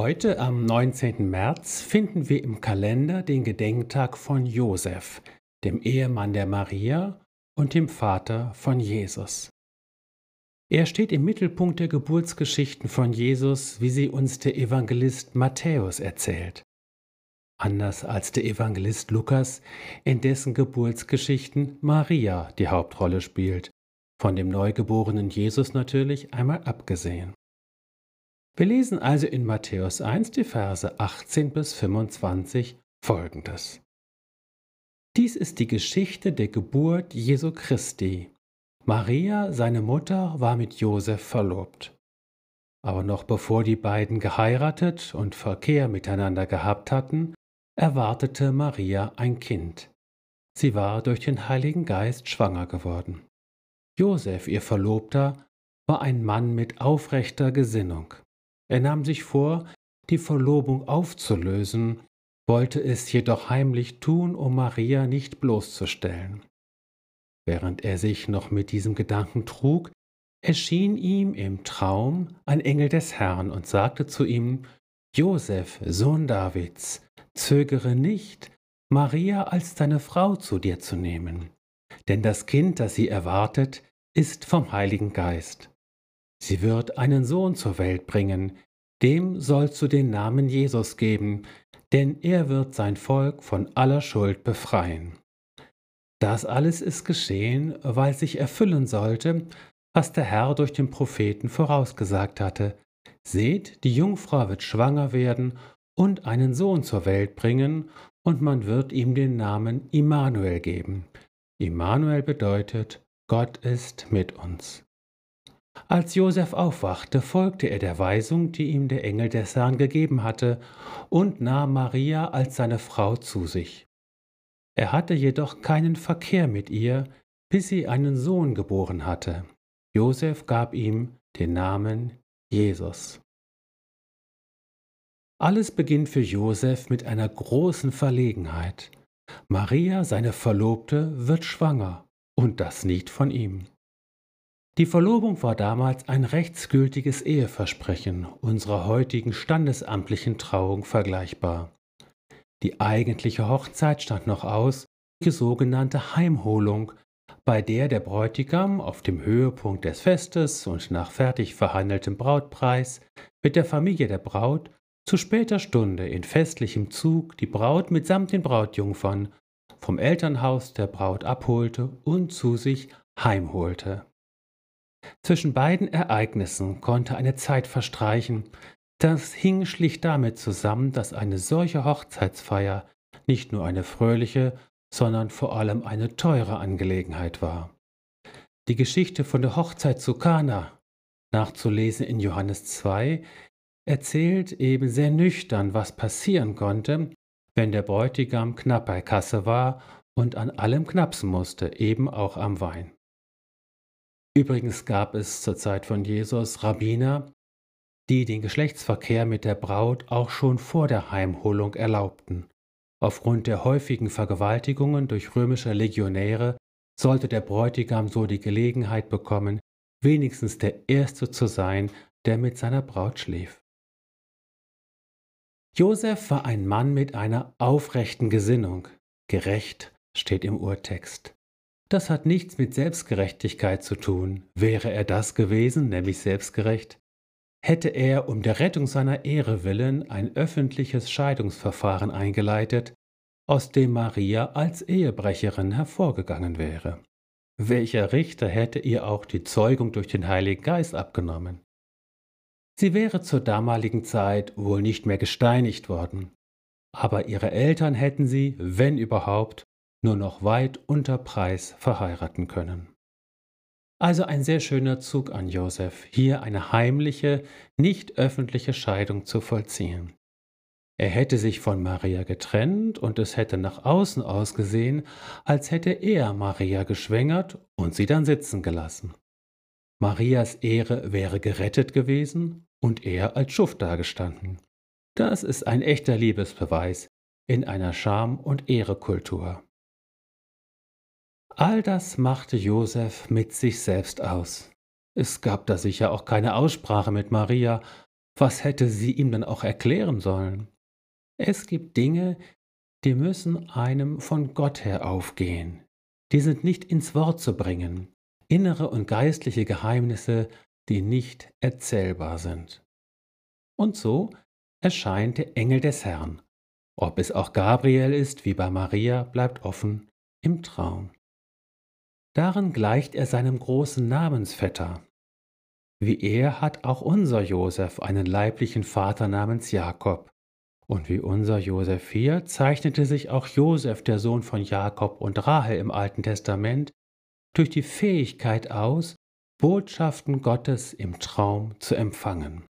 Heute am 19. März finden wir im Kalender den Gedenktag von Josef, dem Ehemann der Maria und dem Vater von Jesus. Er steht im Mittelpunkt der Geburtsgeschichten von Jesus, wie sie uns der Evangelist Matthäus erzählt. Anders als der Evangelist Lukas, in dessen Geburtsgeschichten Maria die Hauptrolle spielt, von dem neugeborenen Jesus natürlich einmal abgesehen. Wir lesen also in Matthäus 1 die Verse 18 bis 25 folgendes. Dies ist die Geschichte der Geburt Jesu Christi. Maria, seine Mutter, war mit Josef verlobt. Aber noch bevor die beiden geheiratet und Verkehr miteinander gehabt hatten, erwartete Maria ein Kind. Sie war durch den Heiligen Geist schwanger geworden. Josef, ihr Verlobter, war ein Mann mit aufrechter Gesinnung. Er nahm sich vor, die Verlobung aufzulösen, wollte es jedoch heimlich tun, um Maria nicht bloßzustellen. Während er sich noch mit diesem Gedanken trug, erschien ihm im Traum ein Engel des Herrn und sagte zu ihm, Josef, Sohn Davids, zögere nicht, Maria als deine Frau zu dir zu nehmen, denn das Kind, das sie erwartet, ist vom Heiligen Geist. Sie wird einen Sohn zur Welt bringen, dem sollst du den Namen Jesus geben, denn er wird sein Volk von aller Schuld befreien. Das alles ist geschehen, weil sich erfüllen sollte, was der Herr durch den Propheten vorausgesagt hatte. Seht, die Jungfrau wird schwanger werden und einen Sohn zur Welt bringen, und man wird ihm den Namen Immanuel geben. Immanuel bedeutet, Gott ist mit uns. Als Josef aufwachte, folgte er der Weisung, die ihm der Engel des Herrn gegeben hatte, und nahm Maria als seine Frau zu sich. Er hatte jedoch keinen Verkehr mit ihr, bis sie einen Sohn geboren hatte. Josef gab ihm den Namen Jesus. Alles beginnt für Josef mit einer großen Verlegenheit. Maria, seine Verlobte, wird schwanger, und das nicht von ihm. Die Verlobung war damals ein rechtsgültiges Eheversprechen, unserer heutigen standesamtlichen Trauung vergleichbar. Die eigentliche Hochzeit stand noch aus, die sogenannte Heimholung, bei der der Bräutigam auf dem Höhepunkt des Festes und nach fertig verhandeltem Brautpreis mit der Familie der Braut zu später Stunde in festlichem Zug die Braut mitsamt den Brautjungfern vom Elternhaus der Braut abholte und zu sich heimholte. Zwischen beiden Ereignissen konnte eine Zeit verstreichen. Das hing schlicht damit zusammen, dass eine solche Hochzeitsfeier nicht nur eine fröhliche, sondern vor allem eine teure Angelegenheit war. Die Geschichte von der Hochzeit zu Kana, nachzulesen in Johannes 2, erzählt eben sehr nüchtern, was passieren konnte, wenn der Bräutigam knapp bei Kasse war und an allem knapsen musste, eben auch am Wein. Übrigens gab es zur Zeit von Jesus Rabbiner, die den Geschlechtsverkehr mit der Braut auch schon vor der Heimholung erlaubten. Aufgrund der häufigen Vergewaltigungen durch römische Legionäre sollte der Bräutigam so die Gelegenheit bekommen, wenigstens der Erste zu sein, der mit seiner Braut schlief. Josef war ein Mann mit einer aufrechten Gesinnung. Gerecht steht im Urtext. Das hat nichts mit Selbstgerechtigkeit zu tun. Wäre er das gewesen, nämlich selbstgerecht, hätte er um der Rettung seiner Ehre willen ein öffentliches Scheidungsverfahren eingeleitet, aus dem Maria als Ehebrecherin hervorgegangen wäre. Welcher Richter hätte ihr auch die Zeugung durch den Heiligen Geist abgenommen? Sie wäre zur damaligen Zeit wohl nicht mehr gesteinigt worden, aber ihre Eltern hätten sie, wenn überhaupt, nur noch weit unter Preis verheiraten können. Also ein sehr schöner Zug an Josef, hier eine heimliche, nicht öffentliche Scheidung zu vollziehen. Er hätte sich von Maria getrennt und es hätte nach außen ausgesehen, als hätte er Maria geschwängert und sie dann sitzen gelassen. Marias Ehre wäre gerettet gewesen und er als Schuft dagestanden. Das ist ein echter Liebesbeweis in einer Scham- und Ehrekultur. All das machte Josef mit sich selbst aus. Es gab da sicher auch keine Aussprache mit Maria, was hätte sie ihm denn auch erklären sollen? Es gibt Dinge, die müssen einem von Gott her aufgehen. Die sind nicht ins Wort zu bringen. Innere und geistliche Geheimnisse, die nicht erzählbar sind. Und so erscheint der Engel des Herrn. Ob es auch Gabriel ist, wie bei Maria, bleibt offen im Traum. Darin gleicht er seinem großen Namensvetter. Wie er hat auch unser Josef einen leiblichen Vater namens Jakob. Und wie unser Josef hier zeichnete sich auch Josef, der Sohn von Jakob und Rahel im Alten Testament, durch die Fähigkeit aus, Botschaften Gottes im Traum zu empfangen.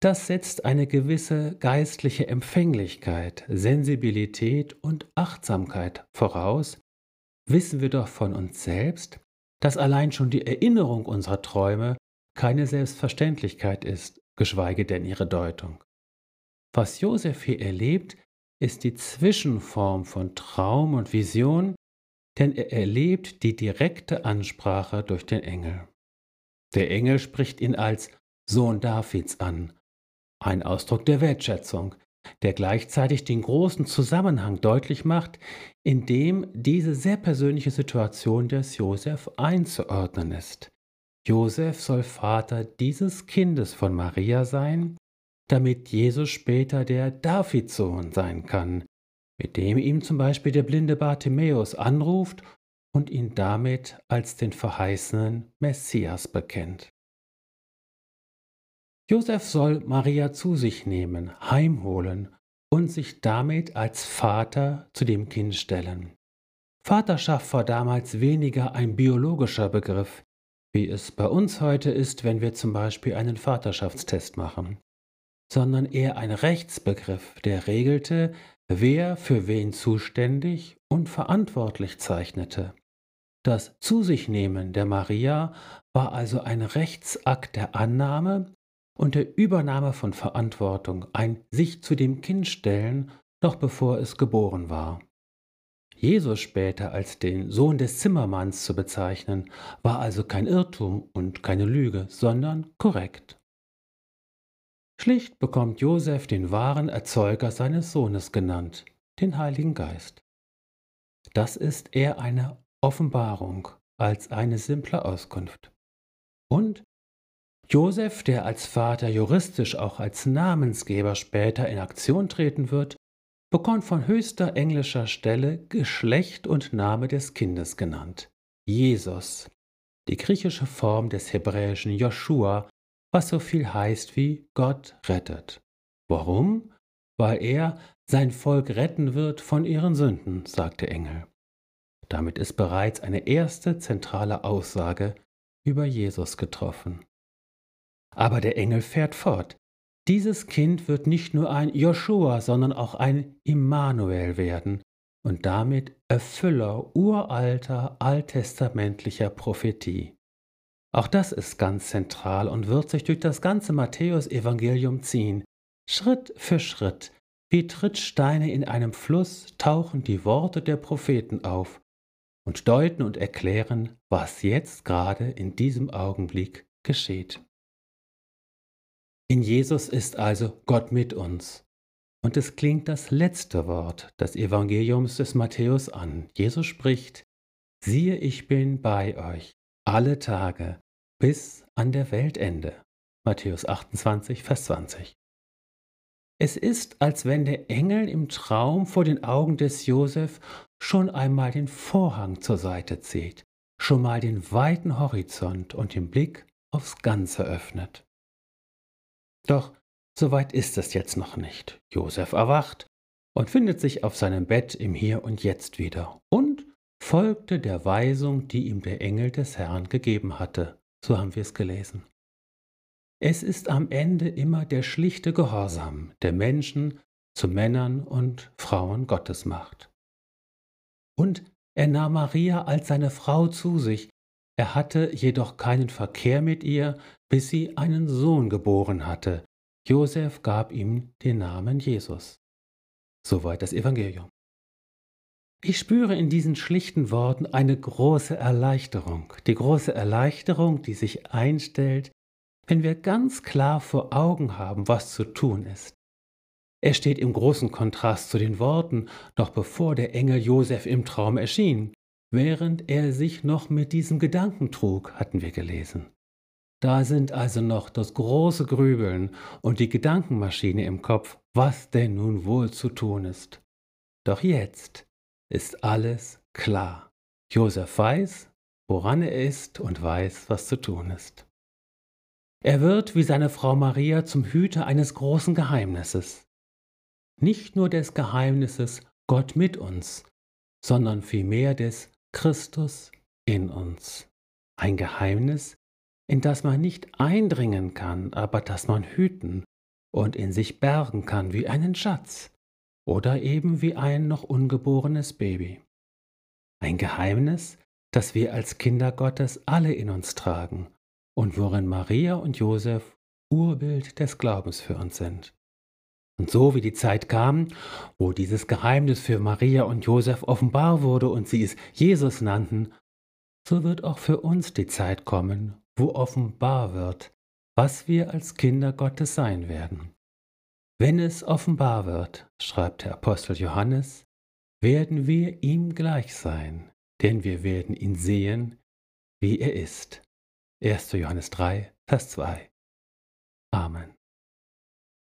Das setzt eine gewisse geistliche Empfänglichkeit, Sensibilität und Achtsamkeit voraus, wissen wir doch von uns selbst, dass allein schon die Erinnerung unserer Träume keine Selbstverständlichkeit ist, geschweige denn ihre Deutung. Was Josef hier erlebt, ist die Zwischenform von Traum und Vision, denn er erlebt die direkte Ansprache durch den Engel. Der Engel spricht ihn als Sohn Davids an, ein Ausdruck der Wertschätzung, der gleichzeitig den großen Zusammenhang deutlich macht, in dem diese sehr persönliche Situation des Josef einzuordnen ist. Josef soll Vater dieses Kindes von Maria sein, damit Jesus später der Davidsohn sein kann, mit dem ihm zum Beispiel der blinde Bartimäus anruft und ihn damit als den verheißenen Messias bekennt. Josef soll Maria zu sich nehmen, heimholen und sich damit als Vater zu dem Kind stellen. Vaterschaft war damals weniger ein biologischer Begriff, wie es bei uns heute ist, wenn wir zum Beispiel einen Vaterschaftstest machen, sondern eher ein Rechtsbegriff, der regelte, wer für wen zuständig und verantwortlich zeichnete. Das Zu sich nehmen der Maria war also ein Rechtsakt der Annahme und der Übernahme von Verantwortung, ein sich zu dem Kind stellen, noch bevor es geboren war. Jesus später als den Sohn des Zimmermanns zu bezeichnen, war also kein Irrtum und keine Lüge, sondern korrekt. Schlicht bekommt Josef den wahren Erzeuger seines Sohnes genannt, den Heiligen Geist. Das ist eher eine Offenbarung als eine simple Auskunft. Und Josef, der als Vater juristisch auch als Namensgeber später in Aktion treten wird, bekommt von höchster englischer Stelle Geschlecht und Name des Kindes genannt. Jesus, die griechische Form des hebräischen Joshua, was so viel heißt wie Gott rettet. Warum? Weil er sein Volk retten wird von ihren Sünden, sagt der Engel. Damit ist bereits eine erste zentrale Aussage über Jesus getroffen. Aber der Engel fährt fort. Dieses Kind wird nicht nur ein Joshua, sondern auch ein Immanuel werden und damit Erfüller uralter alttestamentlicher Prophetie. Auch das ist ganz zentral und wird sich durch das ganze Matthäusevangelium ziehen. Schritt für Schritt, wie Trittsteine in einem Fluss, tauchen die Worte der Propheten auf und deuten und erklären, was jetzt gerade in diesem Augenblick geschieht. In Jesus ist also Gott mit uns. Und es klingt das letzte Wort des Evangeliums des Matthäus an. Jesus spricht, siehe, ich bin bei euch alle Tage bis an der Weltende. Matthäus 28, Vers 20. Es ist, als wenn der Engel im Traum vor den Augen des Josef schon einmal den Vorhang zur Seite zieht, schon mal den weiten Horizont und den Blick aufs Ganze öffnet. Doch so weit ist es jetzt noch nicht. Josef erwacht und findet sich auf seinem Bett im Hier und Jetzt wieder und folgte der Weisung, die ihm der Engel des Herrn gegeben hatte. So haben wir es gelesen. Es ist am Ende immer der schlichte Gehorsam der Menschen zu Männern und Frauen Gottes macht. Und er nahm Maria als seine Frau zu sich, er hatte jedoch keinen Verkehr mit ihr, bis sie einen Sohn geboren hatte. Josef gab ihm den Namen Jesus. Soweit das Evangelium. Ich spüre in diesen schlichten Worten eine große Erleichterung, die große Erleichterung, die sich einstellt, wenn wir ganz klar vor Augen haben, was zu tun ist. Er steht im großen Kontrast zu den Worten, noch bevor der Engel Josef im Traum erschien, während er sich noch mit diesem Gedanken trug, hatten wir gelesen. Da sind also noch das große Grübeln und die Gedankenmaschine im Kopf, was denn nun wohl zu tun ist. Doch jetzt ist alles klar. Josef weiß, woran er ist und weiß, was zu tun ist. Er wird wie seine Frau Maria zum Hüter eines großen Geheimnisses. Nicht nur des Geheimnisses Gott mit uns, sondern vielmehr des Christus in uns. Ein Geheimnis, in das man nicht eindringen kann, aber das man hüten und in sich bergen kann wie einen Schatz oder eben wie ein noch ungeborenes Baby. Ein Geheimnis, das wir als Kinder Gottes alle in uns tragen und worin Maria und Josef Urbild des Glaubens für uns sind. Und so wie die Zeit kam, wo dieses Geheimnis für Maria und Josef offenbar wurde und sie es Jesus nannten, so wird auch für uns die Zeit kommen, wo offenbar wird, was wir als Kinder Gottes sein werden. Wenn es offenbar wird, schreibt der Apostel Johannes, werden wir ihm gleich sein, denn wir werden ihn sehen, wie er ist. 1. Johannes 3, Vers 2. Amen.